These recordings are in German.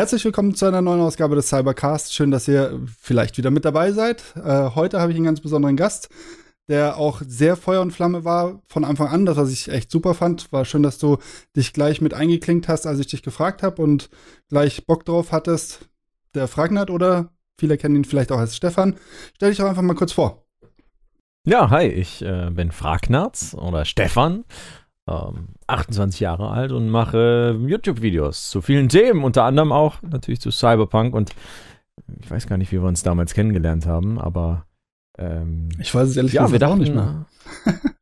Herzlich willkommen zu einer neuen Ausgabe des Cybercast. Schön, dass ihr vielleicht wieder mit dabei seid. Äh, heute habe ich einen ganz besonderen Gast, der auch sehr Feuer und Flamme war von Anfang an, das was ich echt super fand. War schön, dass du dich gleich mit eingeklinkt hast, als ich dich gefragt habe und gleich Bock drauf hattest. Der Fragnat oder viele kennen ihn vielleicht auch als Stefan. Stell dich doch einfach mal kurz vor. Ja, hi, ich äh, bin Fragnatz oder Stefan, ähm, 28 Jahre alt und mache YouTube-Videos zu vielen Themen, unter anderem auch natürlich zu Cyberpunk und ich weiß gar nicht, wie wir uns damals kennengelernt haben, aber ähm, ich weiß es ehrlich ja, gesagt auch nicht mehr.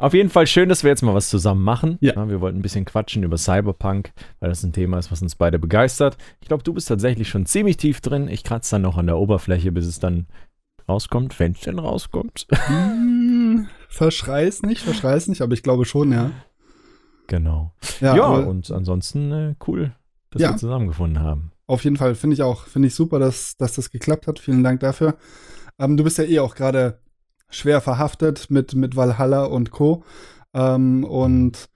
Auf jeden Fall schön, dass wir jetzt mal was zusammen machen. Ja. Ja, wir wollten ein bisschen quatschen über Cyberpunk, weil das ein Thema ist, was uns beide begeistert. Ich glaube, du bist tatsächlich schon ziemlich tief drin. Ich kratze dann noch an der Oberfläche, bis es dann rauskommt, wenn es denn rauskommt. Hm, verschrei's nicht, verschrei's nicht, aber ich glaube schon, ja. genau. Ja, Ja, und ansonsten äh, cool, dass Ja. wir zusammengefunden haben. auf jeden Fall finde ich auch, finde ich super, dass, dass das geklappt hat. Vielen Dank dafür. Ähm, du bist ja eh auch gerade schwer verhaftet mit, mit Valhalla und Co. Ähm, und,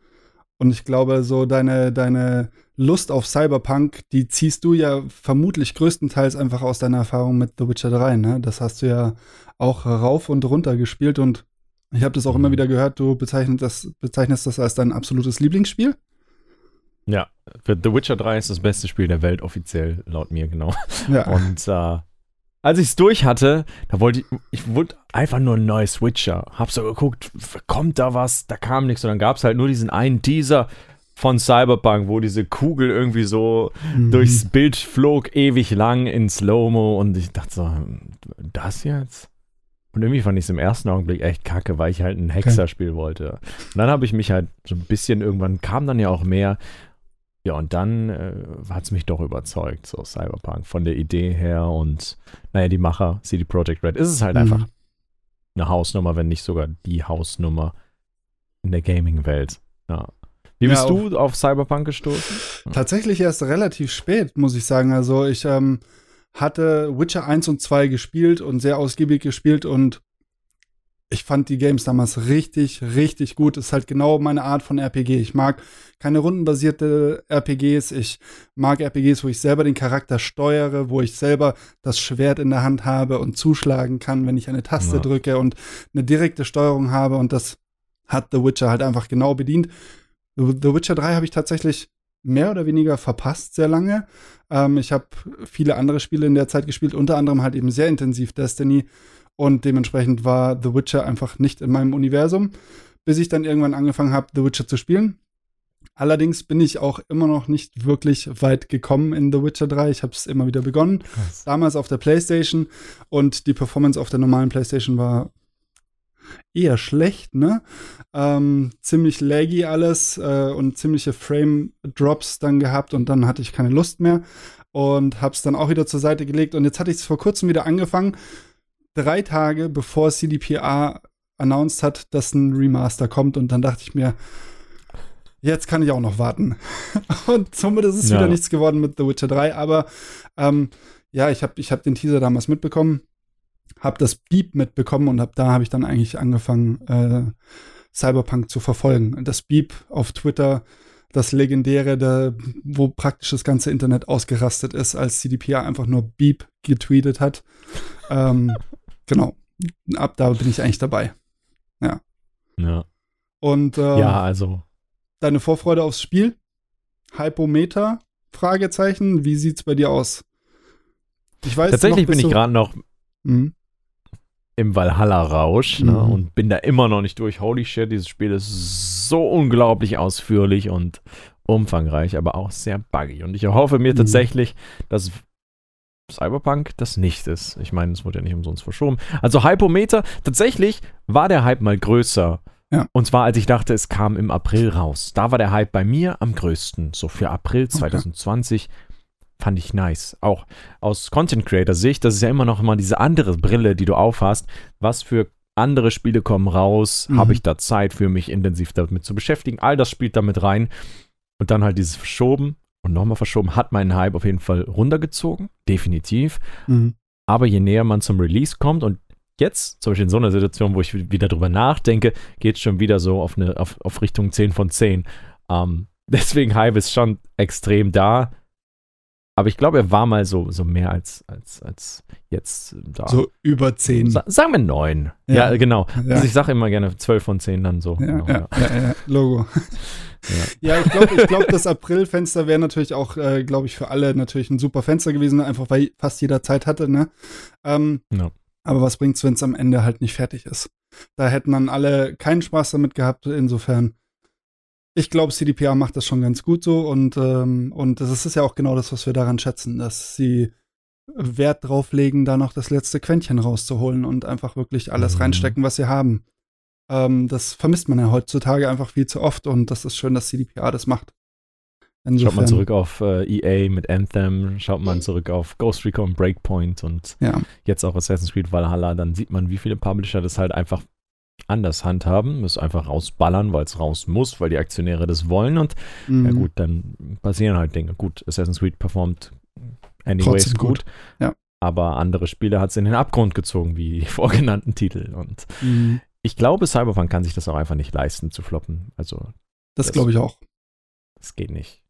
und ich glaube, so deine, deine Lust auf Cyberpunk, die ziehst du ja vermutlich größtenteils einfach aus deiner Erfahrung mit The Witcher 3, ne? Das hast du ja auch rauf und runter gespielt und ich habe das auch immer wieder gehört, du bezeichnest das, bezeichnest das als dein absolutes Lieblingsspiel. Ja, für The Witcher 3 ist das beste Spiel der Welt, offiziell, laut mir, genau. Ja. Und äh, als ich es durch hatte, da wollte ich, ich wollte einfach nur ein neues Witcher. Hab so geguckt, kommt da was? Da kam nichts. Und dann gab es halt nur diesen einen Teaser von Cyberpunk, wo diese Kugel irgendwie so Mhm. durchs Bild flog, ewig lang in Slow-Mo. Und ich dachte so, das jetzt? Und irgendwie fand ich es im ersten Augenblick echt kacke, weil ich halt ein Hexerspiel wollte. Und dann habe ich mich halt so ein bisschen irgendwann, kam dann ja auch mehr. Ja, und dann äh, hat es mich doch überzeugt, so Cyberpunk, von der Idee her und naja, die Macher, CD Projekt Red, ist es halt Mhm. einfach eine Hausnummer, wenn nicht sogar die Hausnummer in der Gaming-Welt. Ja. Wie Ja, bist auch- du auf Cyberpunk gestoßen? Tatsächlich erst relativ spät, muss ich sagen. Also ich ähm, hatte Witcher 1 und 2 gespielt und sehr ausgiebig gespielt und fand die Games damals richtig, richtig gut. Ist halt genau meine Art von RPG. Ich mag keine rundenbasierte RPGs. Ich mag RPGs, wo ich selber den Charakter steuere, wo ich selber das Schwert in der Hand habe und zuschlagen kann, wenn ich eine Taste Ja. drücke und eine direkte Steuerung habe. Und das hat The Witcher halt einfach genau bedient. The Witcher 3 habe ich tatsächlich mehr oder weniger verpasst, sehr lange. Ähm, ich habe viele andere Spiele in der Zeit gespielt, unter anderem halt eben sehr intensiv Destiny. Und dementsprechend war The Witcher einfach nicht in meinem Universum, bis ich dann irgendwann angefangen habe, The Witcher zu spielen. Allerdings bin ich auch immer noch nicht wirklich weit gekommen in The Witcher 3. Ich habe es immer wieder begonnen. Damals auf der PlayStation und die Performance auf der normalen PlayStation war eher schlecht, ne? Ähm, ziemlich laggy alles äh, und ziemliche Frame-Drops dann gehabt und dann hatte ich keine Lust mehr und hab's dann auch wieder zur Seite gelegt und jetzt hatte ich es vor kurzem wieder angefangen, drei Tage bevor CDPR announced hat, dass ein Remaster kommt und dann dachte ich mir, jetzt kann ich auch noch warten. und somit ist es Ja. wieder nichts geworden mit The Witcher 3, aber ähm, ja, ich habe ich hab den Teaser damals mitbekommen, habe das Beep mitbekommen und hab, da habe ich dann eigentlich angefangen, äh, Cyberpunk zu verfolgen. Das Beep auf Twitter, das legendäre, da, wo praktisch das ganze Internet ausgerastet ist, als CDPR einfach nur Beep getweetet hat. ähm, genau. Ab da bin ich eigentlich dabei. Ja, Und äh, ja also deine Vorfreude aufs Spiel? Hypometer? Fragezeichen. Wie sieht's bei dir aus? Ich weiß tatsächlich bin ich gerade noch Mhm. im Valhalla-Rausch ne, Mhm. und bin da immer noch nicht durch. Holy shit, dieses Spiel ist so unglaublich ausführlich und umfangreich, aber auch sehr buggy. Und ich erhoffe mir Mhm. tatsächlich, dass Cyberpunk das nicht ist. Ich meine, es wurde ja nicht umsonst verschoben. Also Hypometer, tatsächlich war der Hype mal größer. Ja. Und zwar, als ich dachte, es kam im April raus. Da war der Hype bei mir am größten. So für April 2020 fand ich nice. Auch aus Content Creator Sicht, das ist ja immer noch mal diese andere Brille, die du aufhast. Was für andere Spiele kommen raus? Mhm. Habe ich da Zeit für mich intensiv damit zu beschäftigen? All das spielt damit rein. Und dann halt dieses Verschoben und nochmal verschoben hat meinen Hype auf jeden Fall runtergezogen. Definitiv. Mhm. Aber je näher man zum Release kommt und jetzt, zum Beispiel in so einer Situation, wo ich wieder drüber nachdenke, geht es schon wieder so auf, eine, auf, auf Richtung 10 von 10. Ähm, deswegen Hype ist schon extrem da. Aber ich glaube, er war mal so, so mehr als, als, als jetzt da. So über 10. Sa sagen wir 9. Ja, ja genau. Ja. Also ich sage immer gerne 12 von 10 dann so. Ja, genau, ja, ja. Logo. Ja, ich glaube, ich glaub, das Aprilfenster wäre natürlich auch, äh, glaube ich, für alle natürlich ein super Fenster gewesen, einfach weil fast jeder Zeit hatte, ne? Ähm, aber was bringt's, wenn es am Ende halt nicht fertig ist? Da hätten dann alle keinen Spaß damit gehabt, insofern ich glaube, CDPR macht das schon ganz gut so und, ähm, und das ist ja auch genau das, was wir daran schätzen, dass sie Wert drauf legen, da noch das letzte Quäntchen rauszuholen und einfach wirklich alles mhm. reinstecken, was sie haben. Ähm, das vermisst man ja heutzutage einfach viel zu oft und das ist schön, dass CDPR das macht. Insofern. Schaut man zurück auf äh, EA mit Anthem, schaut man zurück auf Ghost Recon Breakpoint und ja. jetzt auch Assassin's Creed Valhalla, dann sieht man, wie viele Publisher das halt einfach anders handhaben, es einfach rausballern, weil es raus muss, weil die Aktionäre das wollen und mhm. ja gut, dann passieren halt Dinge. Gut, Assassin's Creed performt anyways gut, gut. Ja. aber andere Spiele hat es in den Abgrund gezogen, wie die vorgenannten Titel und mhm. ich glaube, Cyberpunk kann sich das auch einfach nicht leisten zu floppen. Also das, das glaube ich auch. Das geht nicht.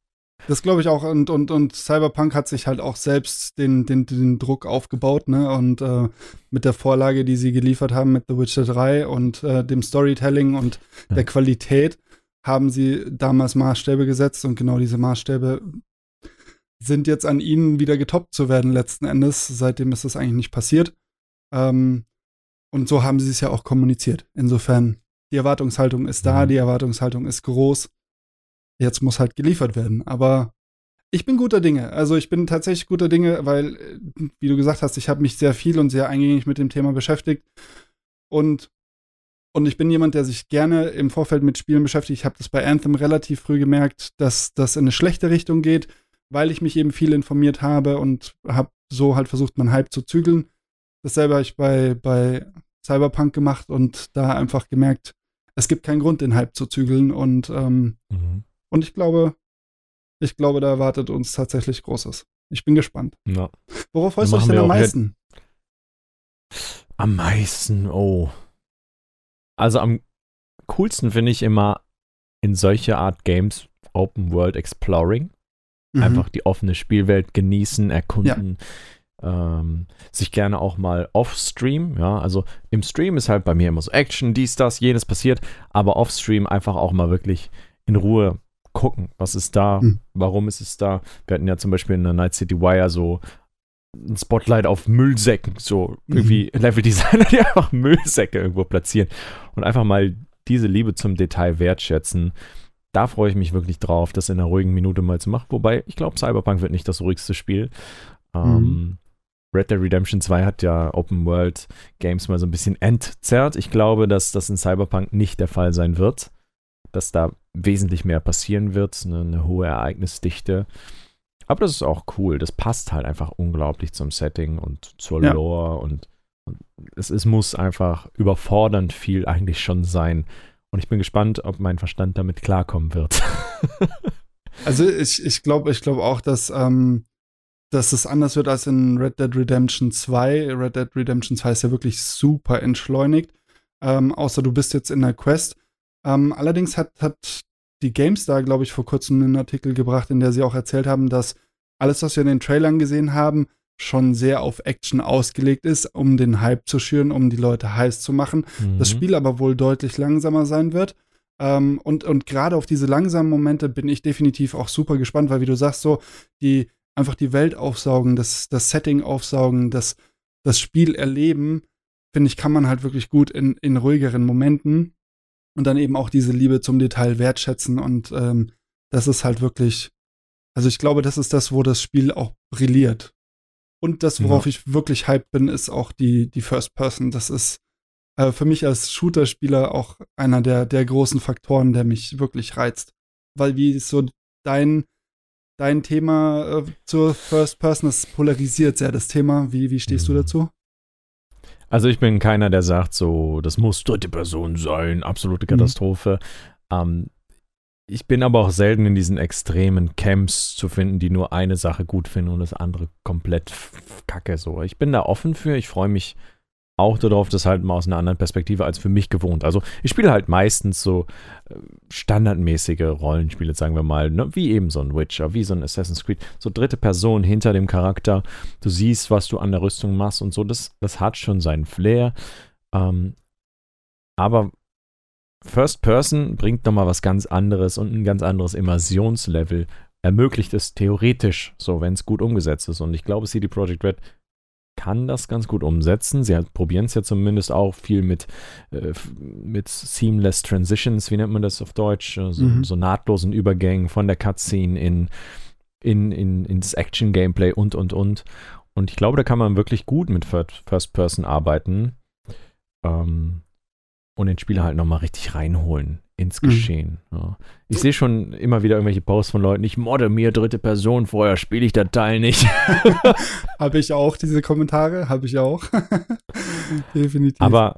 Das glaube ich auch. Und, und, und Cyberpunk hat sich halt auch selbst den, den, den Druck aufgebaut, ne? Und äh, mit der Vorlage, die sie geliefert haben mit The Witcher 3 und äh, dem Storytelling und ja. der Qualität, haben sie damals Maßstäbe gesetzt und genau diese Maßstäbe sind jetzt an ihnen wieder getoppt zu werden, letzten Endes. Seitdem ist das eigentlich nicht passiert. Ähm, und so haben sie es ja auch kommuniziert. Insofern, die Erwartungshaltung ist da, mhm. die Erwartungshaltung ist groß. Jetzt muss halt geliefert werden. Aber ich bin guter Dinge. Also ich bin tatsächlich guter Dinge, weil, äh, wie du gesagt hast, ich habe mich sehr viel und sehr eingängig mit dem Thema beschäftigt. Und, und ich bin jemand, der sich gerne im Vorfeld mit Spielen beschäftigt. Ich habe das bei Anthem relativ früh gemerkt, dass das in eine schlechte Richtung geht, weil ich mich eben viel informiert habe und habe so halt versucht, meinen Hype zu zügeln. Dasselbe habe ich bei, bei Cyberpunk gemacht und da einfach gemerkt, es gibt keinen Grund, den Hype zu zügeln. Und ähm, mhm. Und ich glaube, ich glaube, da erwartet uns tatsächlich Großes. Ich bin gespannt. Ja. Worauf freust du dich denn am meisten? Am meisten, oh. Also am coolsten finde ich immer in solche Art Games Open World Exploring. Mhm. Einfach die offene Spielwelt genießen, erkunden. Ja. Ähm, sich gerne auch mal off-Stream, ja, also im Stream ist halt bei mir immer so Action, dies, das, jenes passiert, aber off-Stream einfach auch mal wirklich in Ruhe gucken, was ist da, hm. warum ist es da. Wir hatten ja zum Beispiel in der Night City Wire so ein Spotlight auf Müllsäcken, so mhm. irgendwie Level-Designer, die einfach Müllsäcke irgendwo platzieren und einfach mal diese Liebe zum Detail wertschätzen. Da freue ich mich wirklich drauf, das in einer ruhigen Minute mal zu machen. Wobei, ich glaube, Cyberpunk wird nicht das ruhigste Spiel. Mhm. Ähm, Red Dead Redemption 2 hat ja Open World Games mal so ein bisschen entzerrt. Ich glaube, dass das in Cyberpunk nicht der Fall sein wird dass da wesentlich mehr passieren wird, eine, eine hohe Ereignisdichte. Aber das ist auch cool. Das passt halt einfach unglaublich zum Setting und zur ja. Lore und, und es, es muss einfach überfordernd viel eigentlich schon sein. Und ich bin gespannt, ob mein Verstand damit klarkommen wird. also ich, ich glaube ich glaub auch, dass, ähm, dass es anders wird als in Red Dead Redemption 2. Red Dead Redemption 2 ist ja wirklich super entschleunigt. Ähm, außer du bist jetzt in der Quest. Ähm, allerdings hat, hat die GameStar, glaube ich, vor kurzem einen Artikel gebracht, in der sie auch erzählt haben, dass alles, was wir in den Trailern gesehen haben, schon sehr auf Action ausgelegt ist, um den Hype zu schüren, um die Leute heiß zu machen. Mhm. Das Spiel aber wohl deutlich langsamer sein wird. Ähm, und und gerade auf diese langsamen Momente bin ich definitiv auch super gespannt, weil wie du sagst, so, die einfach die Welt aufsaugen, das, das Setting aufsaugen, das, das Spiel erleben, finde ich, kann man halt wirklich gut in, in ruhigeren Momenten und dann eben auch diese Liebe zum Detail wertschätzen und ähm, das ist halt wirklich, also ich glaube, das ist das, wo das Spiel auch brilliert. Und das, worauf ja. ich wirklich hyped bin, ist auch die, die First Person. Das ist äh, für mich als Shooter-Spieler auch einer der, der großen Faktoren, der mich wirklich reizt. Weil wie so dein, dein Thema äh, zur First Person, das polarisiert sehr das Thema. Wie, wie stehst mhm. du dazu? Also ich bin keiner, der sagt so, das muss dritte Person sein, absolute mhm. Katastrophe. Mhm. Ähm, ich bin aber auch selten in diesen extremen Camps zu finden, die nur eine Sache gut finden und das andere komplett kacke so. Ich bin da offen für, ich freue mich auch darauf, das halt mal aus einer anderen Perspektive als für mich gewohnt. Also ich spiele halt meistens so äh, standardmäßige Rollenspiele, sagen wir mal, ne? wie eben so ein Witcher, wie so ein Assassin's Creed, so dritte Person hinter dem Charakter. Du siehst, was du an der Rüstung machst und so. Das, das hat schon seinen Flair. Ähm, aber First Person bringt nochmal was ganz anderes und ein ganz anderes Immersionslevel. Ermöglicht es theoretisch, so wenn es gut umgesetzt ist. Und ich glaube, CD Projekt Red kann das ganz gut umsetzen. Sie probieren es ja zumindest auch viel mit, äh, mit Seamless Transitions, wie nennt man das auf Deutsch? Äh, so, mhm. so nahtlosen Übergängen von der Cutscene in, in, in, ins Action-Gameplay und, und, und. Und ich glaube, da kann man wirklich gut mit First Person arbeiten. Ähm, und den Spieler halt nochmal richtig reinholen ins mhm. Geschehen. Mhm. Ja. Ich sehe schon immer wieder irgendwelche Posts von Leuten, ich modde mir dritte Person, vorher spiele ich das Teil nicht. habe ich auch diese Kommentare, habe ich auch. Definitiv. Aber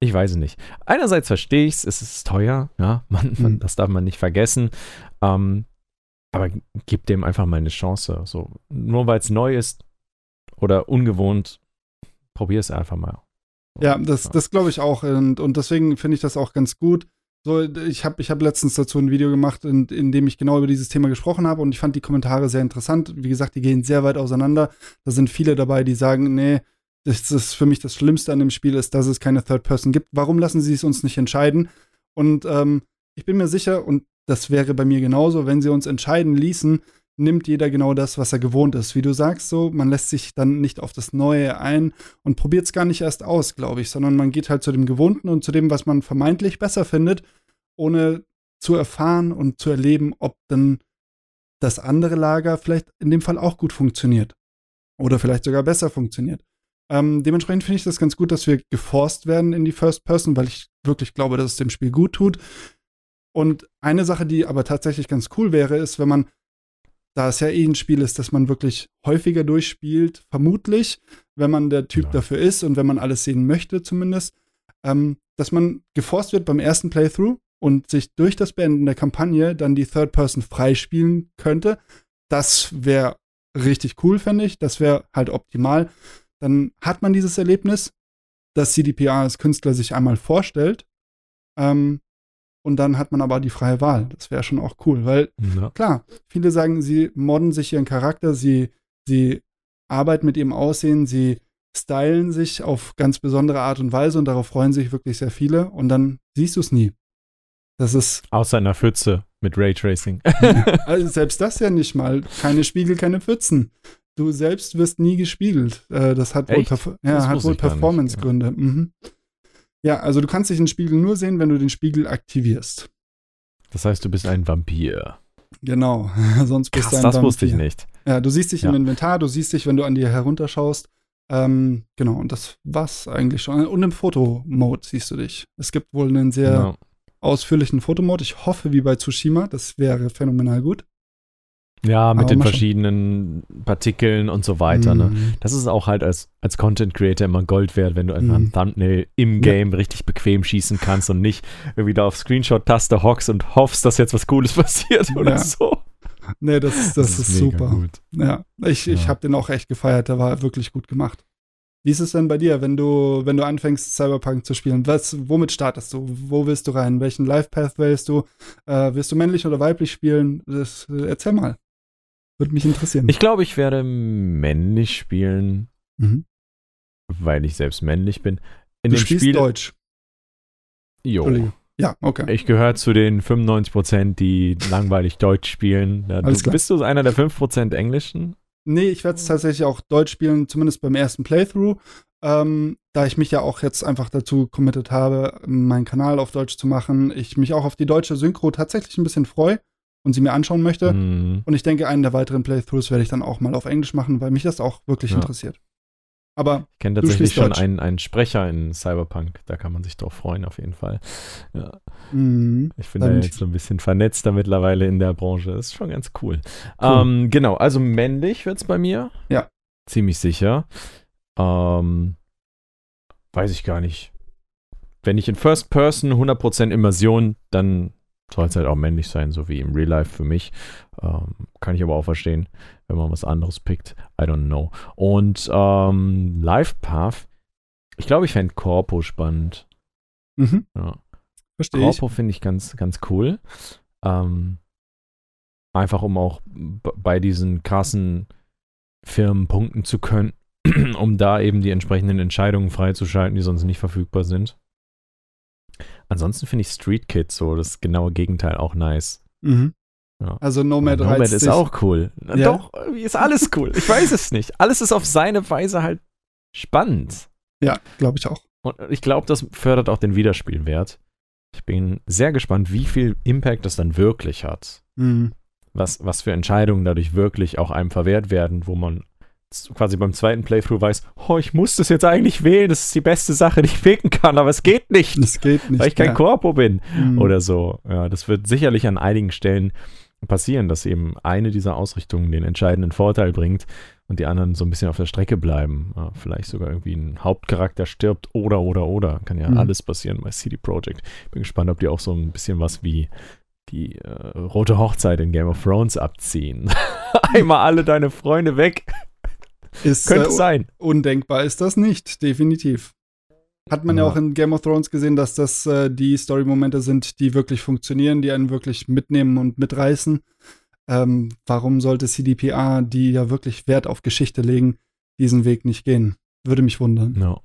ich weiß es nicht. Einerseits verstehe ich es, es ist teuer, ja, man, man, mhm. das darf man nicht vergessen. Ähm, aber gib dem einfach mal eine Chance. So, nur weil es neu ist oder ungewohnt, probier es einfach mal. Ja, das, das glaube ich auch. Und, und deswegen finde ich das auch ganz gut. So, ich habe ich hab letztens dazu ein Video gemacht, in, in dem ich genau über dieses Thema gesprochen habe und ich fand die Kommentare sehr interessant. Wie gesagt, die gehen sehr weit auseinander. Da sind viele dabei, die sagen, nee, das ist für mich das Schlimmste an dem Spiel ist, dass es keine Third Person gibt. Warum lassen sie es uns nicht entscheiden? Und ähm, ich bin mir sicher, und das wäre bei mir genauso, wenn sie uns entscheiden ließen, nimmt jeder genau das, was er gewohnt ist. Wie du sagst, so, man lässt sich dann nicht auf das Neue ein und probiert es gar nicht erst aus, glaube ich, sondern man geht halt zu dem Gewohnten und zu dem, was man vermeintlich besser findet, ohne zu erfahren und zu erleben, ob dann das andere Lager vielleicht in dem Fall auch gut funktioniert. Oder vielleicht sogar besser funktioniert. Ähm, dementsprechend finde ich das ganz gut, dass wir geforst werden in die First Person, weil ich wirklich glaube, dass es dem Spiel gut tut. Und eine Sache, die aber tatsächlich ganz cool wäre, ist, wenn man da es ja eh ein Spiel ist, das man wirklich häufiger durchspielt, vermutlich, wenn man der Typ ja. dafür ist und wenn man alles sehen möchte zumindest, ähm, dass man geforst wird beim ersten Playthrough und sich durch das Beenden der Kampagne dann die Third Person freispielen könnte. Das wäre richtig cool, fände ich. Das wäre halt optimal. Dann hat man dieses Erlebnis, das CDPR als Künstler sich einmal vorstellt. Ähm, und dann hat man aber die freie Wahl. Das wäre schon auch cool, weil ja. klar, viele sagen, sie modden sich ihren Charakter, sie, sie arbeiten mit ihrem Aussehen, sie stylen sich auf ganz besondere Art und Weise und darauf freuen sich wirklich sehr viele und dann siehst du es nie. Das ist. Außer einer Pfütze mit Raytracing. also selbst das ja nicht mal. Keine Spiegel, keine Pfützen. Du selbst wirst nie gespiegelt. Äh, das hat Echt? wohl, ja, hat wohl Performance-Gründe. Ja. Mhm. Ja, also du kannst dich den Spiegel nur sehen, wenn du den Spiegel aktivierst. Das heißt, du bist ein Vampir. Genau, sonst bist Krass, du ein das Vampir. wusste ich nicht. Ja, du siehst dich ja. im Inventar, du siehst dich, wenn du an dir herunterschaust. Ähm, genau, und das war's eigentlich schon. Und im Fotomode siehst du dich. Es gibt wohl einen sehr genau. ausführlichen Fotomode. Ich hoffe, wie bei Tsushima, das wäre phänomenal gut. Ja, mit den verschiedenen Partikeln und so weiter. Ne? Mhm. Ne? Das ist auch halt als, als Content Creator immer Gold wert, wenn du einfach mhm. ein Thumbnail im Game ja. richtig bequem schießen kannst und nicht irgendwie da auf Screenshot-Taste hockst und hoffst, dass jetzt was Cooles passiert oder ja. so. Nee, das, das, das ist, ist super. Gut. Ja, ich, ja. ich habe den auch echt gefeiert. Der war wirklich gut gemacht. Wie ist es denn bei dir, wenn du, wenn du anfängst, Cyberpunk zu spielen? Was, womit startest du? Wo willst du rein? Welchen Life Path wählst du? Äh, wirst du männlich oder weiblich spielen? Das, erzähl mal. Würde mich interessieren. Ich glaube, ich werde männlich spielen, mhm. weil ich selbst männlich bin. In du spielst Spiel, Deutsch. Jo. Ja, okay. Ich gehöre zu den 95%, die langweilig Deutsch spielen. Ja, du, bist du einer der 5% Englischen? Nee, ich werde es tatsächlich auch Deutsch spielen, zumindest beim ersten Playthrough. Ähm, da ich mich ja auch jetzt einfach dazu committed habe, meinen Kanal auf Deutsch zu machen, ich mich auch auf die deutsche Synchro tatsächlich ein bisschen freue und sie mir anschauen möchte. Mhm. Und ich denke, einen der weiteren Playthroughs werde ich dann auch mal auf Englisch machen, weil mich das auch wirklich ja. interessiert. Aber ich kenne tatsächlich schon einen, einen Sprecher in Cyberpunk, da kann man sich drauf freuen, auf jeden Fall. Ja. Mhm. Ich bin da jetzt so ein bisschen vernetzter mittlerweile in der Branche. Das ist schon ganz cool. cool. Ähm, genau, also männlich wird es bei mir. Ja. Ziemlich sicher. Ähm, weiß ich gar nicht. Wenn ich in First Person 100% Immersion, dann soll es halt auch männlich sein, so wie im Real Life für mich. Ähm, kann ich aber auch verstehen, wenn man was anderes pickt. I don't know. Und ähm, Life Path, Ich glaube, ich fände Corpo spannend. Mhm. Ja. Verstehe ich. Corpo finde ich ganz, ganz cool. Ähm, einfach um auch bei diesen krassen Firmen punkten zu können, um da eben die entsprechenden Entscheidungen freizuschalten, die sonst nicht verfügbar sind. Ansonsten finde ich Street Kids so das genaue Gegenteil auch nice. Mhm. Ja. Also Nomad, Nomad reizt ist dich. auch cool. Ja? Doch, ist alles cool. Ich weiß es nicht. Alles ist auf seine Weise halt spannend. Ja, glaube ich auch. Und ich glaube, das fördert auch den Wiederspielwert. Ich bin sehr gespannt, wie viel Impact das dann wirklich hat. Mhm. Was, was für Entscheidungen dadurch wirklich auch einem verwehrt werden, wo man quasi beim zweiten Playthrough weiß, oh, ich muss das jetzt eigentlich wählen, das ist die beste Sache, die ich picken kann, aber es geht nicht, Das geht nicht. weil ich kein ja. Korpo bin Mhm. oder so. Ja, das wird sicherlich an einigen Stellen passieren, dass eben eine dieser Ausrichtungen den entscheidenden Vorteil bringt und die anderen so ein bisschen auf der Strecke bleiben. Ja, vielleicht sogar irgendwie ein Hauptcharakter stirbt oder, oder, oder. Kann ja Mhm. alles passieren bei CD Projekt. Bin gespannt, ob die auch so ein bisschen was wie die äh, rote Hochzeit in Game of Thrones abziehen. Einmal alle deine Freunde weg. Ist, Könnte äh, sein. Undenkbar ist das nicht, definitiv. Hat man ja, Ja. auch in Game of Thrones gesehen, dass das äh, die Story-Momente sind, die wirklich funktionieren, die einen wirklich mitnehmen und mitreißen. Ähm, warum sollte CDPR, die ja wirklich Wert auf Geschichte legen, diesen Weg nicht gehen? Würde mich wundern. Ja.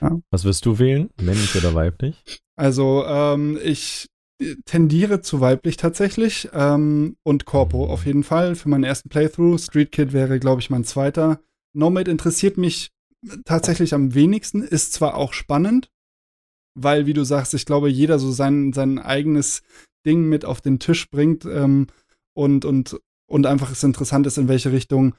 Ja. Was wirst du wählen? Männlich oder weiblich? Also, ähm, ich tendiere zu weiblich tatsächlich ähm, und Corpo auf jeden Fall für meinen ersten Playthrough. Street Kid wäre, glaube ich, mein zweiter. Nomad interessiert mich tatsächlich am wenigsten, ist zwar auch spannend, weil, wie du sagst, ich glaube, jeder so sein, sein eigenes Ding mit auf den Tisch bringt ähm, und, und, und einfach es interessant ist, in welche Richtung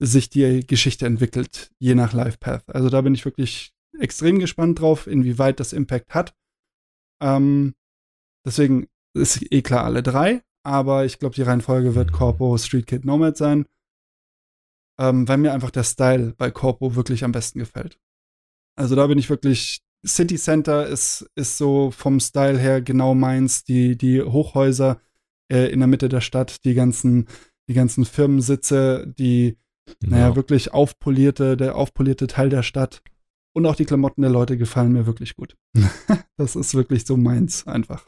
sich die Geschichte entwickelt, je nach Life Path. Also da bin ich wirklich extrem gespannt drauf, inwieweit das Impact hat. Ähm, deswegen ist eh klar alle drei, aber ich glaube, die Reihenfolge wird Corpo, Street Kid, Nomad sein. Ähm, weil mir einfach der Style bei Corpo wirklich am besten gefällt. Also da bin ich wirklich. City Center ist, ist so vom Style her genau meins. Die, die Hochhäuser äh, in der Mitte der Stadt, die ganzen, die ganzen Firmensitze, die, naja, Ja. wirklich aufpolierte, der aufpolierte Teil der Stadt. Und auch die Klamotten der Leute gefallen mir wirklich gut. das ist wirklich so meins einfach.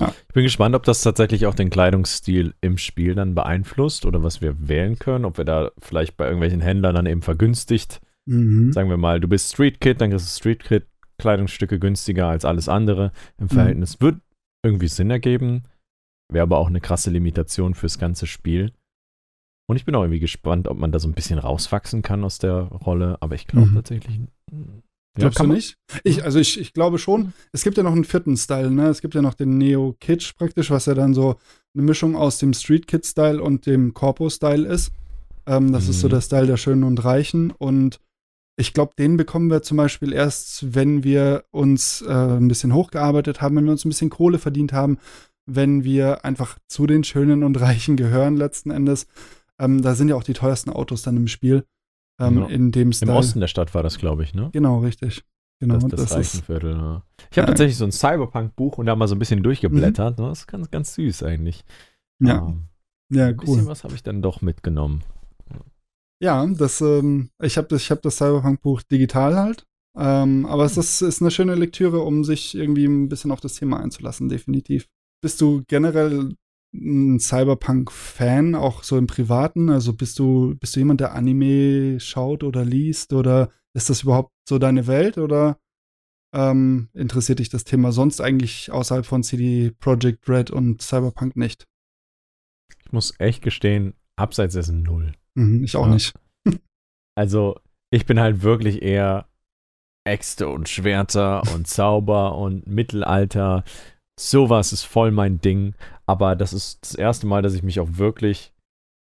Ich bin gespannt, ob das tatsächlich auch den Kleidungsstil im Spiel dann beeinflusst oder was wir wählen können. Ob wir da vielleicht bei irgendwelchen Händlern dann eben vergünstigt, Mhm. sagen wir mal, du bist Street Kid, dann kriegst du Street Kid Kleidungsstücke günstiger als alles andere im Verhältnis. Wird irgendwie Sinn ergeben, wäre aber auch eine krasse Limitation fürs ganze Spiel. Und ich bin auch irgendwie gespannt, ob man da so ein bisschen rauswachsen kann aus der Rolle, aber ich glaube Mhm. tatsächlich. Glaubst kann du nicht? Ich, also ich, ich glaube schon. Es gibt ja noch einen vierten Style, ne? Es gibt ja noch den Neo-Kitsch praktisch, was ja dann so eine Mischung aus dem Street-Kid-Style und dem Corpo-Style ist. Ähm, das ist so Mhm. der Style der Schönen und Reichen. Und ich glaube, den bekommen wir zum Beispiel erst, wenn wir uns äh, ein bisschen hochgearbeitet haben, wenn wir uns ein bisschen Kohle verdient haben, wenn wir einfach zu den Schönen und Reichen gehören letzten Endes. Ähm, da sind ja auch die teuersten Autos dann im Spiel. Ähm, Ja. In dem Im Style. Osten der Stadt war das, glaube ich, ne? Genau, richtig. Genau, das, das, das ist, Reichenviertel. Ja. Ich habe Ja. tatsächlich so ein Cyberpunk-Buch und da mal so ein bisschen durchgeblättert. ne? Das ist ganz, ganz süß eigentlich. ja, Ähm, ja, Ein bisschen cool. was habe ich dann doch mitgenommen. Ja, das, ähm, ich habe das, ich hab das Cyberpunk-Buch digital halt. Ähm, aber es ist, ist eine schöne Lektüre, um sich irgendwie ein bisschen auf das Thema einzulassen, definitiv. Bist du generell ein Cyberpunk-Fan, auch so im Privaten? Also bist du, bist du jemand, der Anime schaut oder liest? Oder ist das überhaupt so deine Welt? Oder ähm, interessiert dich das Thema sonst eigentlich außerhalb von CD Projekt Red und Cyberpunk nicht? Ich muss echt gestehen, abseits dessen null. Mhm, ich auch Ja. nicht. Also, ich bin halt wirklich eher Äxte und Schwerter und Zauber und Mittelalter. Sowas ist voll mein Ding. Aber das ist das erste Mal, dass ich mich auch wirklich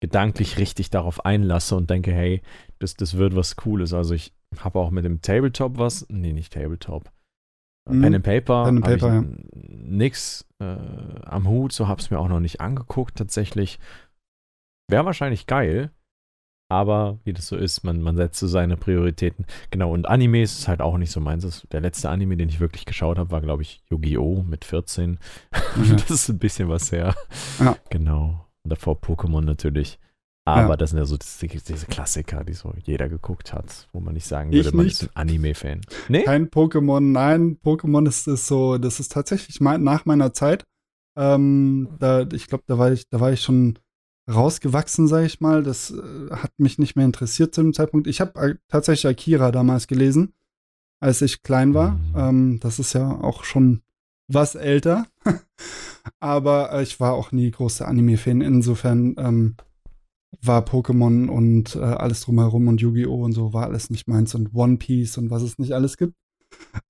gedanklich richtig darauf einlasse und denke, hey, das, das wird was Cooles. Also ich habe auch mit dem Tabletop was, nee, nicht Tabletop, Mhm. Pen and Paper, Pen and Paper, ja. nix äh, am Hut, so hab's mir auch noch nicht angeguckt tatsächlich. Wäre wahrscheinlich geil, aber wie das so ist, man, man setzt so seine Prioritäten. Genau, und Animes ist halt auch nicht so meins. Das- Der letzte Anime, den ich wirklich geschaut habe, war, glaube ich, Yu-Gi-Oh! mit 14. Mhm. das ist ein bisschen was her. Ja. Genau. Und davor Pokémon natürlich. Aber Ja. das sind ja so diese, diese Klassiker, die so jeder geguckt hat, wo man nicht sagen würde, Ich man nicht. ist ein Anime-Fan. Nee? Kein Pokémon, nein, Pokémon ist, ist so, das ist tatsächlich mein, nach meiner Zeit. Ähm, da, ich glaube, da war ich, da war ich schon rausgewachsen, sage ich mal. Das äh, hat mich nicht mehr interessiert zu dem Zeitpunkt. Ich habe äh, tatsächlich Akira damals gelesen, als ich klein war. Mhm. Ähm, das ist ja auch schon was älter. Aber äh, ich war auch nie großer Anime-Fan. Insofern ähm, war Pokémon und äh, alles drumherum und Yu-Gi-Oh! und so war alles nicht meins und One Piece und was es nicht alles gibt.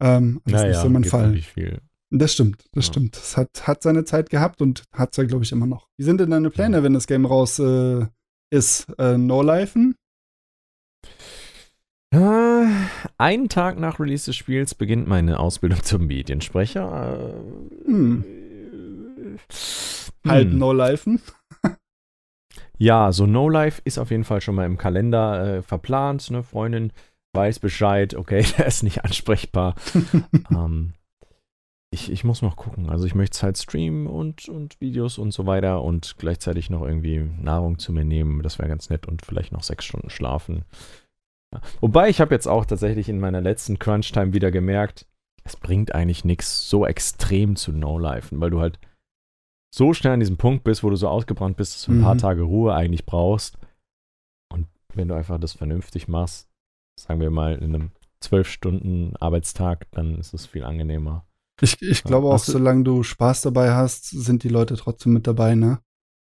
Ähm, das ist nicht so mein Fall. wirklich viel. Das stimmt, das Ja. stimmt. Es hat, hat seine Zeit gehabt und hat es ja, glaube ich, immer noch. Wie sind denn deine Pläne, wenn das Game raus äh, ist? Äh, No-Lifen? Äh, einen Tag nach Release des Spiels beginnt meine Ausbildung zum Mediensprecher. Äh, Hm. Halt hm. No-Lifen? Ja, so No Life ist auf jeden Fall schon mal im Kalender äh, verplant. Ne? Freundin weiß Bescheid, okay, der ist nicht ansprechbar. ähm, ich, ich muss noch gucken. Also ich möchte es halt streamen und, und Videos und so weiter und gleichzeitig noch irgendwie Nahrung zu mir nehmen. Das wäre ganz nett und vielleicht noch sechs Stunden schlafen. Ja. Wobei ich habe jetzt auch tatsächlich in meiner letzten Crunch-Time wieder gemerkt, es bringt eigentlich nichts so extrem zu No-Lifen, weil du halt so schnell an diesem Punkt bist, wo du so ausgebrannt bist, dass du ein paar Mhm. Tage Ruhe eigentlich brauchst. Und wenn du einfach das vernünftig machst, sagen wir mal in einem zwölf Stunden Arbeitstag, dann ist es viel angenehmer. Ich, ich glaube auch, du- solange du Spaß dabei hast, sind die Leute trotzdem mit dabei, ne?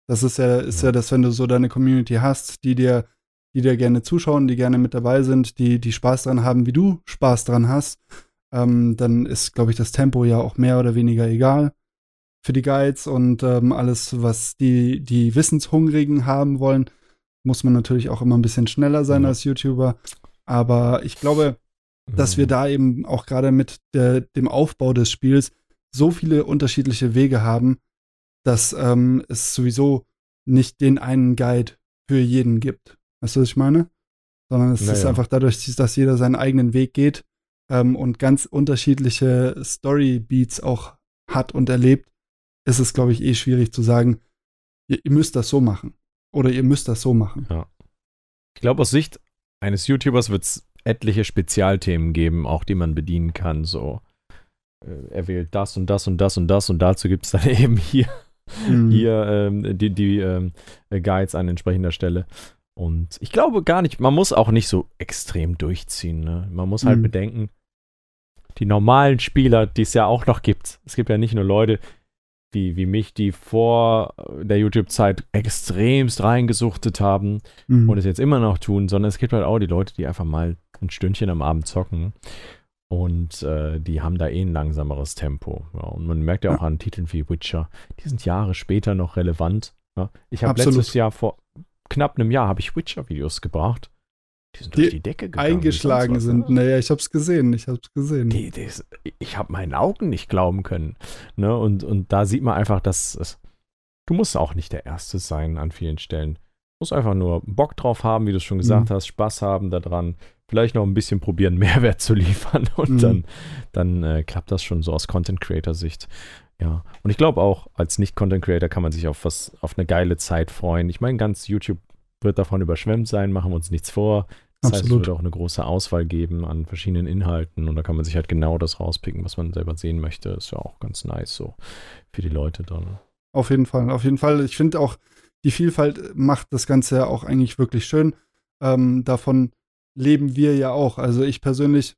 Das ist ja, ist ja. Ja. das, wenn du so deine Community hast, die dir, die dir gerne zuschauen, die gerne mit dabei sind, die, die Spaß dran haben, wie du Spaß dran hast, ähm, dann ist, glaube ich, das Tempo ja auch mehr oder weniger egal für die Guides und ähm, alles, was die, die Wissenshungrigen haben wollen, muss man natürlich auch immer ein bisschen schneller sein Ja. als YouTuber. Aber ich glaube, dass wir da eben auch gerade mit der, dem Aufbau des Spiels so viele unterschiedliche Wege haben, dass ähm, es sowieso nicht den einen Guide für jeden gibt. Weißt du, was ich meine? Sondern es ist Naja. einfach dadurch, dass jeder seinen eigenen Weg geht ähm, und ganz unterschiedliche Story-Beats auch hat und erlebt, ist es, glaube ich, eh schwierig zu sagen, ihr, ihr müsst das so machen. Oder ihr müsst das so machen. Ich glaube, aus Sicht eines YouTubers wird es etliche Spezialthemen geben, auch die man bedienen kann. So, äh, er wählt das und das und das und das und dazu gibt es dann eben hier, Mhm. hier ähm, die, die ähm, äh, Guides an entsprechender Stelle. Und ich glaube gar nicht, man muss auch nicht so extrem durchziehen. Ne? Man muss halt Mhm. bedenken, die normalen Spieler, die es ja auch noch gibt. Es gibt ja nicht nur Leute wie, wie mich, die vor der YouTube-Zeit extremst reingesuchtet haben Mhm. und es jetzt immer noch tun, sondern es gibt halt auch die Leute, die einfach mal ein Stündchen am Abend zocken und äh, die haben da eh ein langsameres Tempo. Ja, und man merkt ja auch an Titeln wie Witcher, die sind Jahre später noch relevant. Ja. Ich habe letztes Jahr vor knapp einem Jahr habe ich Witcher-Videos gebracht. Die sind Die durch die Decke gegangen. eingeschlagen was, sind. ne? Naja, ich hab's gesehen, ich hab's gesehen. Die, die, ich habe meinen Augen nicht glauben können. Ne? Und, und da sieht man einfach, dass es, du musst auch nicht der Erste sein an vielen Stellen. Du musst einfach nur Bock drauf haben, wie du es schon gesagt Mhm. hast, Spaß haben daran, vielleicht noch ein bisschen probieren, Mehrwert zu liefern und Mhm. dann, dann äh, klappt das schon so aus Content-Creator-Sicht. Ja, und ich glaube auch, als Nicht-Content-Creator kann man sich auf was, auf eine geile Zeit freuen. Ich meine, ganz YouTube wird davon überschwemmt sein, machen wir uns nichts vor. Das heißt, es Absolut. wird auch eine große Auswahl geben an verschiedenen Inhalten und da kann man sich halt genau das rauspicken, was man selber sehen möchte. Ist ja auch ganz nice so für die Leute dann. Auf jeden Fall, auf jeden Fall. Ich finde auch, die Vielfalt macht das Ganze ja auch eigentlich wirklich schön. Ähm, davon leben wir ja auch. Also ich persönlich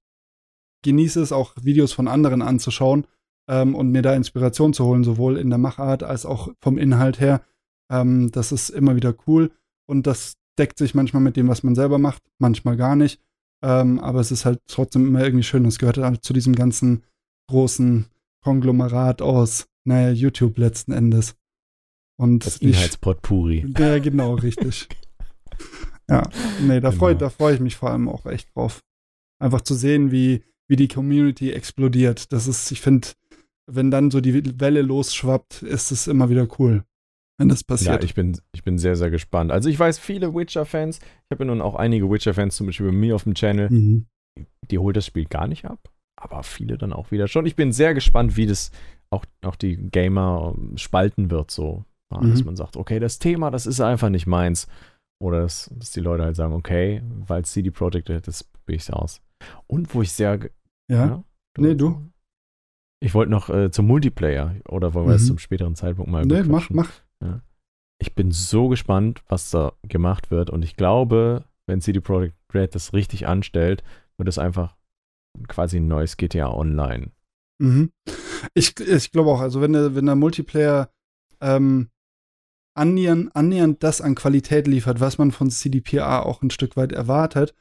genieße es auch, Videos von anderen anzuschauen ähm, und mir da Inspiration zu holen, sowohl in der Machart als auch vom Inhalt her. Ähm, das ist immer wieder cool und das deckt sich manchmal mit dem, was man selber macht, manchmal gar nicht. Ähm, aber es ist halt trotzdem immer irgendwie schön. Es gehört halt zu diesem ganzen großen Konglomerat aus, naja, YouTube letzten Endes. Und Das Inhaltspotpourri. ja, genau, richtig. ja, nee, da Genau. freue freu ich mich vor allem auch echt drauf. Einfach zu sehen, wie, wie die Community explodiert. Das ist, ich finde, wenn dann so die Welle losschwappt, ist es immer wieder cool, wenn das Ja, passiert. ich bin, ich bin sehr, sehr gespannt. Also ich weiß, viele Witcher-Fans, ich habe ja nun auch einige Witcher-Fans, zum Beispiel bei mir auf dem Channel, mhm. die holt das Spiel gar nicht ab. Aber viele dann auch wieder schon. Ich bin sehr gespannt, wie das auch, auch die Gamer ähm, spalten wird, so. Ja, Dass Mhm. man sagt, okay, das Thema, das ist einfach nicht meins. Oder dass, dass die Leute halt sagen, okay, weil CD Projekt Red ist, probiere ich es aus. Und wo ich sehr. Ja. ja du nee, du. Ich wollte noch äh, zum Multiplayer oder wollen wir mhm. es zum späteren Zeitpunkt mal Nee, mach, mach. Ja. Ich bin so gespannt, was da gemacht wird und ich glaube, wenn CD Projekt Red das richtig anstellt, wird es einfach quasi ein neues GTA Online. Mhm. Ich, ich glaube auch, also wenn der, wenn der Multiplayer ähm, annähernd, annähernd das an Qualität liefert, was man von CDPA auch ein Stück weit erwartet,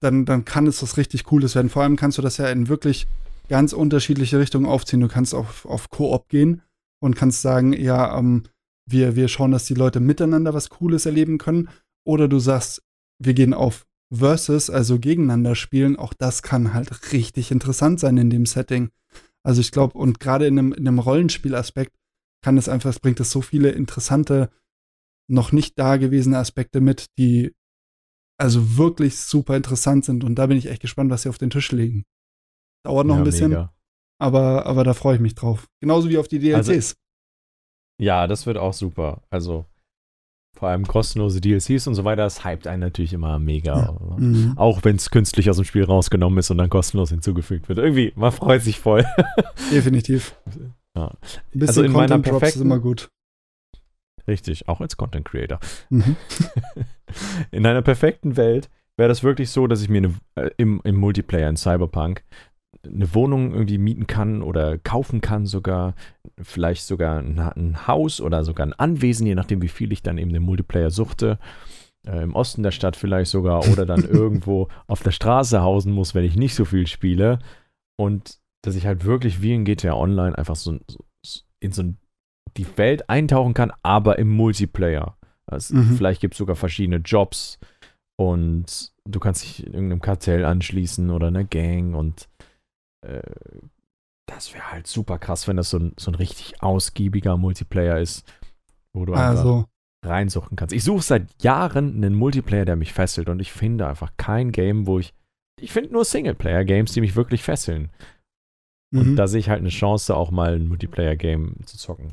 dann, dann kann es was richtig Cooles werden. Vor allem kannst du das ja in wirklich ganz unterschiedliche Richtungen aufziehen. Du kannst auf, auf Koop gehen und kannst sagen, ja, ähm, wir, wir schauen, dass die Leute miteinander was Cooles erleben können. Oder du sagst, wir gehen auf Versus, also gegeneinander spielen. Auch das kann halt richtig interessant sein in dem Setting. Also ich glaube, und gerade in einem, in einem Rollenspielaspekt kann es einfach, es bringt es so viele interessante, noch nicht dagewesene Aspekte mit, die also wirklich super interessant sind. Und da bin ich echt gespannt, was sie auf den Tisch legen. Dauert noch ja, ein bisschen, aber, aber da freue ich mich drauf. Genauso wie auf die DLCs. Also, ja, das wird auch super. Also vor allem kostenlose DLCs und so weiter, das hypt einen natürlich immer mega. Ja. Mhm. Auch wenn es künstlich aus dem Spiel rausgenommen ist und dann kostenlos hinzugefügt wird. Irgendwie, man freut sich voll. Definitiv. Ja. Ein bisschen also in Content meiner perfekten, ist immer gut. Richtig, auch als Content Creator. Mhm. in einer perfekten Welt wäre das wirklich so, dass ich mir eine, äh, im, im Multiplayer in Cyberpunk eine Wohnung irgendwie mieten kann oder kaufen kann sogar, vielleicht sogar ein, ein Haus oder sogar ein Anwesen, je nachdem, wie viel ich dann eben den Multiplayer suchte. Äh, Im Osten der Stadt vielleicht sogar oder dann irgendwo auf der Straße hausen muss, wenn ich nicht so viel spiele. Und dass ich halt wirklich wie in GTA Online einfach so, so in so die Welt eintauchen kann, aber im Multiplayer. Also mhm. Vielleicht gibt es sogar verschiedene Jobs und du kannst dich irgendeinem Kartell anschließen oder einer Gang und äh, das wäre halt super krass, wenn das so ein, so ein richtig ausgiebiger Multiplayer ist, wo du einfach also. reinsuchen kannst. Ich suche seit Jahren einen Multiplayer, der mich fesselt und ich finde einfach kein Game, wo ich. Ich finde nur Singleplayer-Games, die mich wirklich fesseln. Und mhm. da sehe ich halt eine Chance, auch mal ein Multiplayer-Game zu zocken.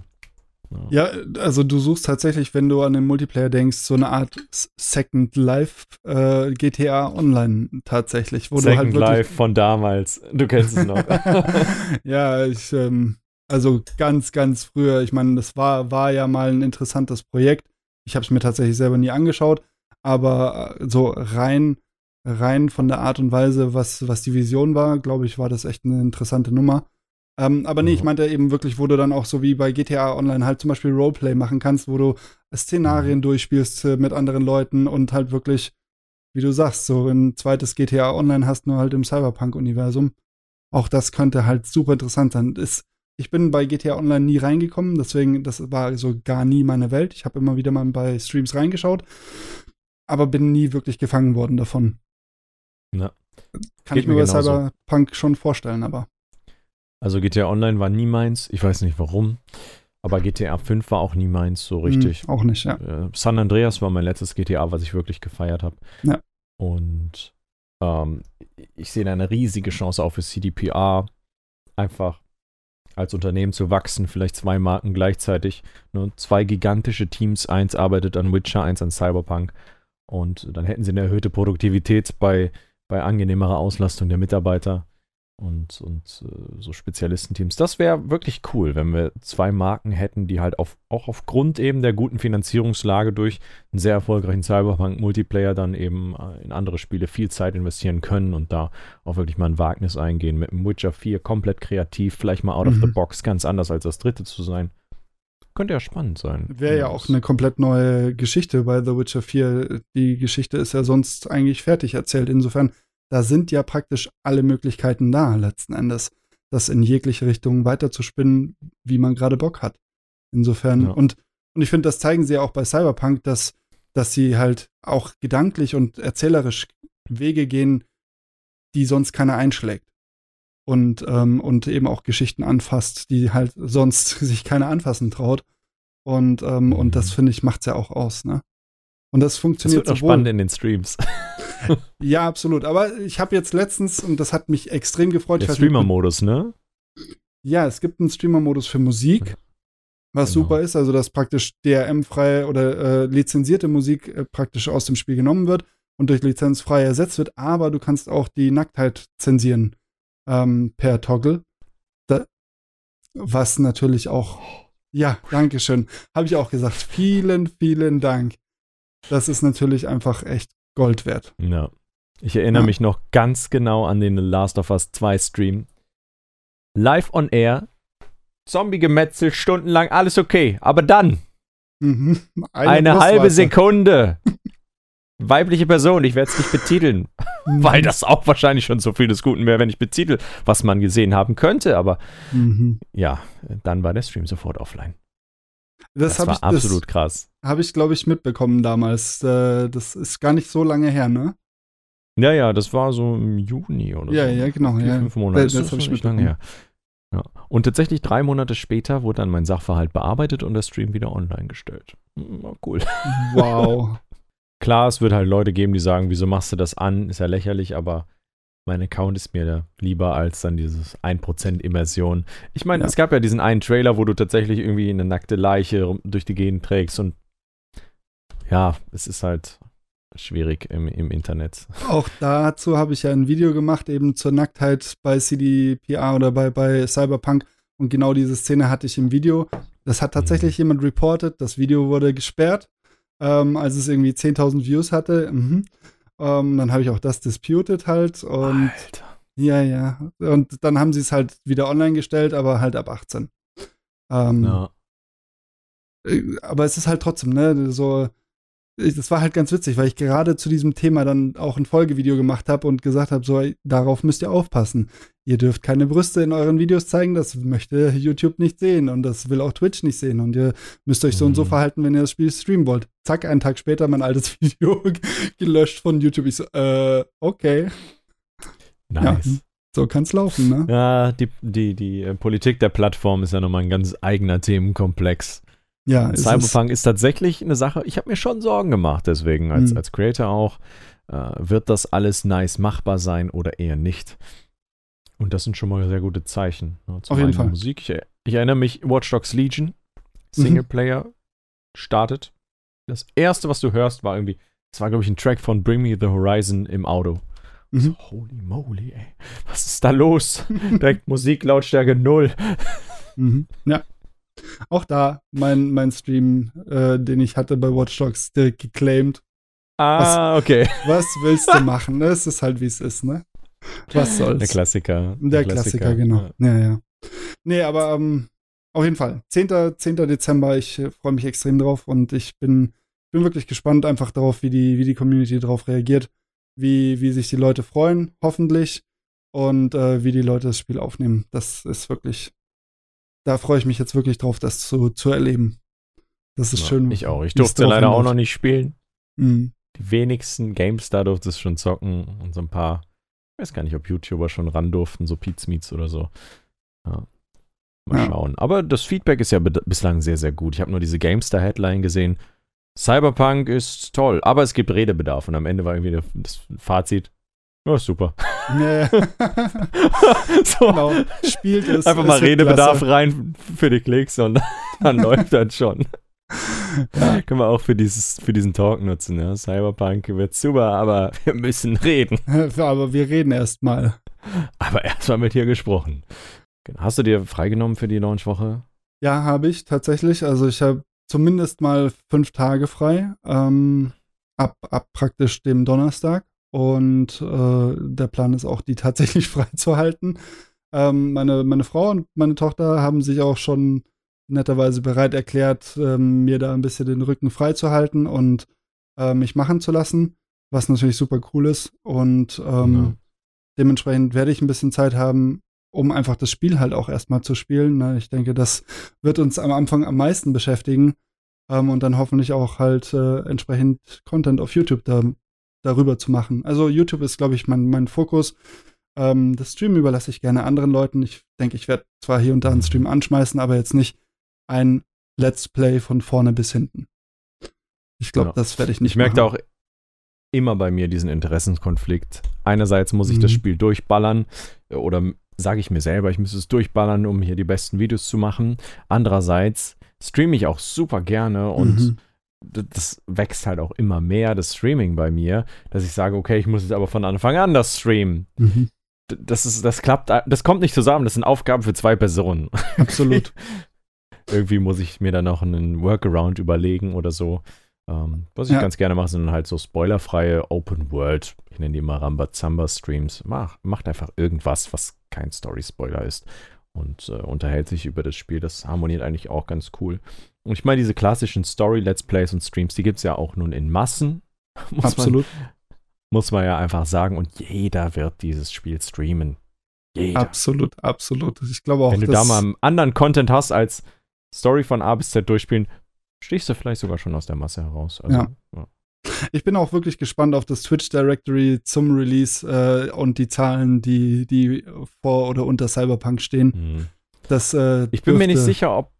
Ja. also du suchst tatsächlich, wenn du an den Multiplayer denkst, so eine Art Second Life äh, GTA Online tatsächlich. Wo Second du halt Life von damals. Du kennst es noch. ja, ich, ähm, also ganz, ganz früher. Ich meine, das war, war ja mal ein interessantes Projekt. Ich habe es mir tatsächlich selber nie angeschaut, aber äh, so rein, rein von der Art und Weise, was, was die Vision war, glaube ich, war das echt eine interessante Nummer. Ähm, aber nee, ich meinte eben wirklich, wo du dann auch so wie bei GTA Online halt zum Beispiel Roleplay machen kannst, wo du Szenarien mhm. durchspielst äh, mit anderen Leuten und halt wirklich, wie du sagst, so ein zweites GTA Online hast, nur halt im Cyberpunk-Universum. Auch das könnte halt super interessant sein. Ist, ich bin bei GTA Online nie reingekommen, deswegen, das war so gar nie meine Welt. Ich habe immer wieder mal bei Streams reingeschaut, aber bin nie wirklich gefangen worden davon. Ja. Kann Geht ich mir bei Cyberpunk schon vorstellen, aber. Also GTA Online war nie meins, ich weiß nicht warum. Aber GTA 5 war auch nie meins, so hm, richtig. Hm, auch nicht, ja. Äh, San Andreas war mein letztes GTA, was ich wirklich gefeiert habe. Ja. Und ähm, ich sehe da eine riesige Chance auch für CDPR, einfach als Unternehmen zu wachsen, vielleicht zwei Marken gleichzeitig. Ne? Zwei gigantische Teams, eins arbeitet an Witcher, eins an Cyberpunk. Und dann hätten sie eine erhöhte Produktivität bei, bei angenehmerer Auslastung der Mitarbeiter und, und äh, so Spezialistenteams. Das wäre wirklich cool, wenn wir zwei Marken hätten, die halt auf, auch aufgrund eben der guten Finanzierungslage durch einen sehr erfolgreichen Cyberpunk-Multiplayer dann eben äh, in andere Spiele viel Zeit investieren können und da auch wirklich mal ein Wagnis eingehen. Mit dem Witcher 4 komplett kreativ, vielleicht mal out mhm. of the mhm. box, ganz anders als das dritte zu sein. Könnte ja spannend sein. Wäre ja auch eine komplett neue Geschichte bei The Witcher 4. Die Geschichte ist ja sonst eigentlich fertig erzählt. Insofern da sind ja praktisch alle Möglichkeiten da, letzten Endes, das in jegliche Richtung weiterzuspinnen, wie man gerade Bock hat. Insofern, ja. und, und ich finde, das zeigen sie ja auch bei Cyberpunk, dass, dass sie halt auch gedanklich und erzählerisch Wege gehen, die sonst keiner einschlägt. Und, ähm, und eben auch Geschichten anfasst, die halt sonst sich keiner anfassen traut. Und, ähm, mhm. und das, mhm. finde ich, macht es ja auch aus, ne? Und das funktioniert das wird sowohl. spannend in den Streams. ja, absolut. Aber ich habe jetzt letztens, und das hat mich extrem gefreut. Der Streamer-Modus, ne? Ja, es gibt einen Streamer-Modus für Musik. Was Genau. super ist, also dass praktisch DRM-frei oder äh, lizenzierte Musik äh, praktisch aus dem Spiel genommen wird und durch lizenzfrei ersetzt wird, aber du kannst auch die Nacktheit zensieren ähm, per Toggle. Da, was natürlich auch, ja, Dankeschön, habe ich auch gesagt. Vielen, vielen Dank. Das ist natürlich einfach echt Gold wert. Ja. Ich erinnere Ja. mich noch ganz genau an den Last of Us 2 Stream. Live on Air, Zombie-Gemetzel, stundenlang, alles okay. Aber dann, Mhm. eine Brustwarze. halbe Sekunde, weibliche Person, ich werde es nicht betiteln, weil das auch wahrscheinlich schon so viel des Guten wäre, wenn ich betitel, was man gesehen haben könnte. Aber Mhm. ja, dann war der Stream sofort offline. Das, Das, habe war ich, das absolut krass. hab ich glaube ich, mitbekommen damals. Äh, das ist gar nicht so lange her, ne? Ja, ja, das war so im Juni oder Ja, so. ja, genau. Ja. fünf Monate. Das- Das, das ist echt lange her. Ja. Und tatsächlich drei Monate später wurde dann mein Sachverhalt bearbeitet und der Stream wieder online gestellt. Hm, War cool. Wow. Klar, es wird halt Leute geben, die sagen, wieso machst du das an? Ist ja lächerlich, aber mein Account ist mir da lieber als dann dieses 1% Immersion. Ich meine, Ja. es gab ja diesen einen Trailer, wo du tatsächlich irgendwie eine nackte Leiche durch die Gegend trägst und ja, es ist halt schwierig im, im Internet. Auch dazu habe ich ja ein Video gemacht, eben zur Nacktheit bei CDPR oder bei, bei Cyberpunk. Und genau diese Szene hatte ich im Video. Das hat tatsächlich jemand reported. Das Video wurde gesperrt, ähm, als es irgendwie 10.000 Views hatte. Mhm. Ähm, dann habe ich auch das disputed halt. Und Alter. ja, ja. Und dann haben sie es halt wieder online gestellt, aber halt ab 18. Ähm, Ja. äh, aber es ist halt trotzdem, ne, so, das war halt ganz witzig, weil ich gerade zu diesem Thema dann auch ein Folgevideo gemacht habe und gesagt habe, so, darauf müsst ihr aufpassen. Ihr dürft keine Brüste in euren Videos zeigen, das möchte YouTube nicht sehen und das will auch Twitch nicht sehen und ihr müsst euch so und so Mhm. verhalten, wenn ihr das Spiel streamen wollt. Zack, einen Tag später mein altes Video gelöscht von YouTube. Ich so, äh, okay, Nice. so kann's laufen, ne? Ja, die, die, die äh, Politik der Plattform ist ja nochmal ein ganz eigener Themenkomplex. Ja, es ist, Cyberpunk ist tatsächlich eine Sache, ich habe mir schon Sorgen gemacht, deswegen als, Mhm. als Creator auch. Äh, wird das alles nice machbar sein oder eher nicht? Und das sind schon mal sehr gute Zeichen. Ne? Zum Auf jeden Fall. Musik. Ich, ich erinnere mich, Watch Dogs Legion, Mhm. Singleplayer, startet. Das erste, was du hörst, war irgendwie, das war, glaube ich, ein Track von Bring Me the Horizon im Auto. Mhm. So, holy moly, ey. Was ist da los? Direkt Musik, Lautstärke null. Mhm. Ja. Auch da mein, mein Stream, äh, den ich hatte bei Watch Dogs, direkt geclaimed. Ah, okay. Was willst du machen? Es ist halt, wie es ist, ne? Was soll's? Der Klassiker. Der Klassiker, genau. Ja, ja. Nee, aber ähm, auf jeden Fall. 10. 10. Dezember, ich äh, freue mich extrem drauf und ich bin, bin wirklich gespannt einfach darauf, wie die, wie die Community darauf reagiert, wie, wie sich die Leute freuen, hoffentlich, und äh, wie die Leute das Spiel aufnehmen. Das ist wirklich, da freue ich mich jetzt wirklich drauf, das zu, zu erleben. Das ist Ja, schön. Ich auch. Ich durfte leider auch noch nicht spielen. Mhm. Die wenigsten GameStar durfte es schon zocken und so ein paar, ich weiß gar nicht, ob YouTuber schon ran durften, so Pete's Meets oder so. Ja. Mal Ja. schauen. Aber das Feedback ist ja bislang sehr, sehr gut. Ich habe nur diese GameStar-Headline gesehen. Cyberpunk ist toll, aber es gibt Redebedarf. Und am Ende war irgendwie das Fazit. Ja, super. Ja, so. genau. Spielt es. Einfach mal Redebedarf klasse. rein für die Klicks und dann läuft das schon. Ja. Können wir auch für, dieses, für diesen Talk nutzen. Ja? Cyberpunk wird super, aber wir müssen reden. Aber wir reden erst mal. Aber erstmal mit dir gesprochen. Genau. Hast du dir freigenommen für die Launchwoche? Ja, habe ich tatsächlich. Also ich habe zumindest mal fünf Tage frei. Ähm, ab, ab praktisch dem Donnerstag. Und äh, der Plan ist auch, die tatsächlich freizuhalten. Ähm, meine, meine Frau und meine Tochter haben sich auch schon netterweise bereit erklärt, ähm, mir da ein bisschen den Rücken freizuhalten und äh, mich machen zu lassen, was natürlich super cool ist. Und ähm, Ja. dementsprechend werde ich ein bisschen Zeit haben, um einfach das Spiel halt auch erstmal zu spielen. Ne? Ich denke, das wird uns am Anfang am meisten beschäftigen ähm, und dann hoffentlich auch halt äh, entsprechend Content auf YouTube da, darüber zu machen. Also YouTube ist, glaube ich, mein, mein Fokus. Ähm, das Stream überlasse ich gerne anderen Leuten. Ich denke, ich werde zwar hier und da einen Stream anschmeißen, aber jetzt nicht ein Let's Play von vorne bis hinten. Ich glaube, Genau. das werde ich nicht Ich merke auch immer bei mir diesen Interessenskonflikt. Einerseits muss ich das Mhm. Spiel durchballern oder sage ich mir selber, ich müsste es durchballern, um hier die besten Videos zu machen. Andererseits streame ich auch super gerne und Mhm. Das wächst halt auch immer mehr, das Streaming bei mir, dass ich sage, okay, ich muss jetzt aber von Anfang an das streamen. Mhm. Das ist, das klappt, das kommt nicht zusammen, das sind Aufgaben für zwei Personen. Absolut. Irgendwie muss ich mir dann noch einen Workaround überlegen oder so. Ähm, was ich Ja. ganz gerne mache, sind halt so spoilerfreie Open World, ich nenne die mal Rambazamba Streams. Mach, macht einfach irgendwas, was kein Story-Spoiler ist und äh, unterhält sich über das Spiel. Das harmoniert eigentlich auch ganz cool. Und ich meine, diese klassischen Story-Let's Plays und Streams, die gibt es ja auch nun in Massen. Muss Man, Absolut. muss man ja einfach sagen. Und jeder wird dieses Spiel streamen. Jeder. Absolut, absolut. Ich glaube auch, Wenn du da mal einen anderen Content hast als Story von A bis Z durchspielen, stichst du vielleicht sogar schon aus der Masse heraus. Also, Ja. ich bin auch wirklich gespannt auf das Twitch Directory zum Release äh, und die Zahlen, die, die vor oder unter Cyberpunk stehen. Hm. Das, äh, Ich bin mir nicht sicher, ob,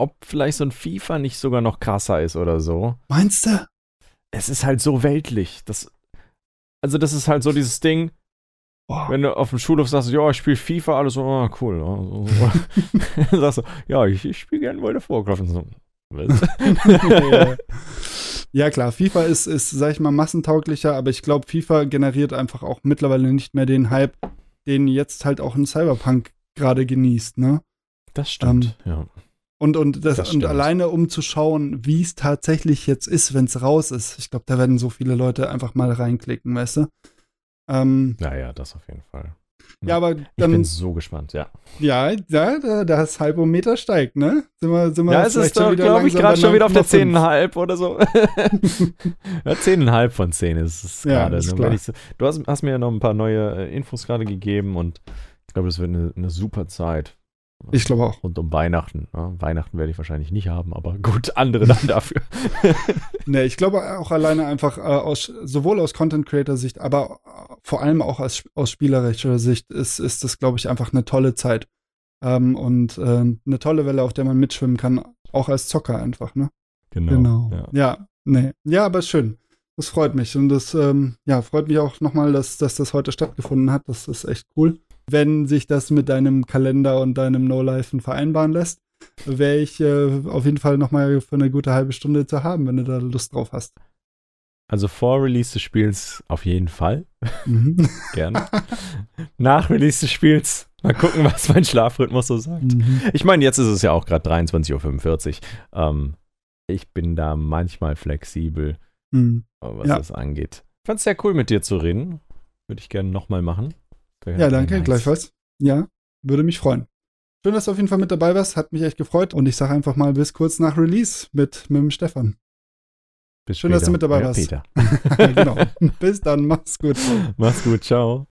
ob vielleicht so ein FIFA nicht sogar noch krasser ist oder so. Meinst du? Es ist halt so weltlich. Das, also, das ist halt so dieses Ding, Boah. wenn du auf dem Schulhof sagst, ja, ich spiele FIFA, alles so, ah, cool. so. Dann sagst du, ja, ich, ich spiele gerne World of Warcraft. So, ja. klar, FIFA ist, ist, sag ich mal, massentauglicher, aber ich glaube, FIFA generiert einfach auch mittlerweile nicht mehr den Hype, den jetzt halt auch ein Cyberpunk gerade genießt, ne? Das stimmt, ja. Und, und, das, Das und alleine um zu schauen, wie es tatsächlich jetzt ist, wenn es raus ist. Ich glaube, da werden so viele Leute einfach mal reinklicken, weißt du? Ähm, Naja, das auf jeden Fall. ja, aber Ich dann, bin so gespannt, ja. ja, ja, da, das Hypometer steigt, ne? Sind wir, sind wir Ja, es ist doch, glaube ich, gerade schon wieder auf der 9,5. 10,5 oder so. ja, 10,5 von 10 ist es Ja, gerade. ne? ich so- Du hast, hast mir ja noch ein paar neue äh, Infos gerade gegeben und ich glaube, das wird eine, eine super Zeit. Ich glaube auch. Rund um Weihnachten. Ja, Weihnachten werde ich wahrscheinlich nicht haben, aber gut, andere dann dafür. Ne, ich glaube auch alleine einfach äh, aus, sowohl aus Content Creator Sicht, aber äh, vor allem auch aus, aus spielerischer Sicht ist, ist das, glaube ich, einfach eine tolle Zeit. Ähm, und äh, eine tolle Welle, auf der man mitschwimmen kann, auch als Zocker einfach, ne? Genau. Ja. Ja, nee. Ja, aber schön. Das freut mich. Und das, ähm, ja, freut mich auch nochmal, dass, dass das heute stattgefunden hat. Das ist echt cool. Wenn sich das mit deinem Kalender und deinem No-Life vereinbaren lässt, wäre ich äh, auf jeden Fall nochmal für eine gute halbe Stunde zu haben, wenn du da Lust drauf hast. Also vor Release des Spiels auf jeden Fall. Mhm. Gerne. Nach Release des Spiels mal gucken, was mein Schlafrhythmus so sagt. Mhm. Ich meine, jetzt ist es ja auch gerade 23.45 Uhr. Ähm, ich bin da manchmal flexibel, Mhm. äh, was Ja. das angeht. Ich fand es sehr cool, mit dir zu reden. Würde ich gerne nochmal machen. Ja, danke, nice. gleichfalls. Ja, würde mich freuen. Schön, dass du auf jeden Fall mit dabei warst. Hat mich echt gefreut. Und ich sage einfach mal bis kurz nach Release mit, mit dem Stefan. Bis Schön, dass du später. mit dabei ja, warst. Peter. genau. bis dann. Mach's gut. Mach's gut, ciao.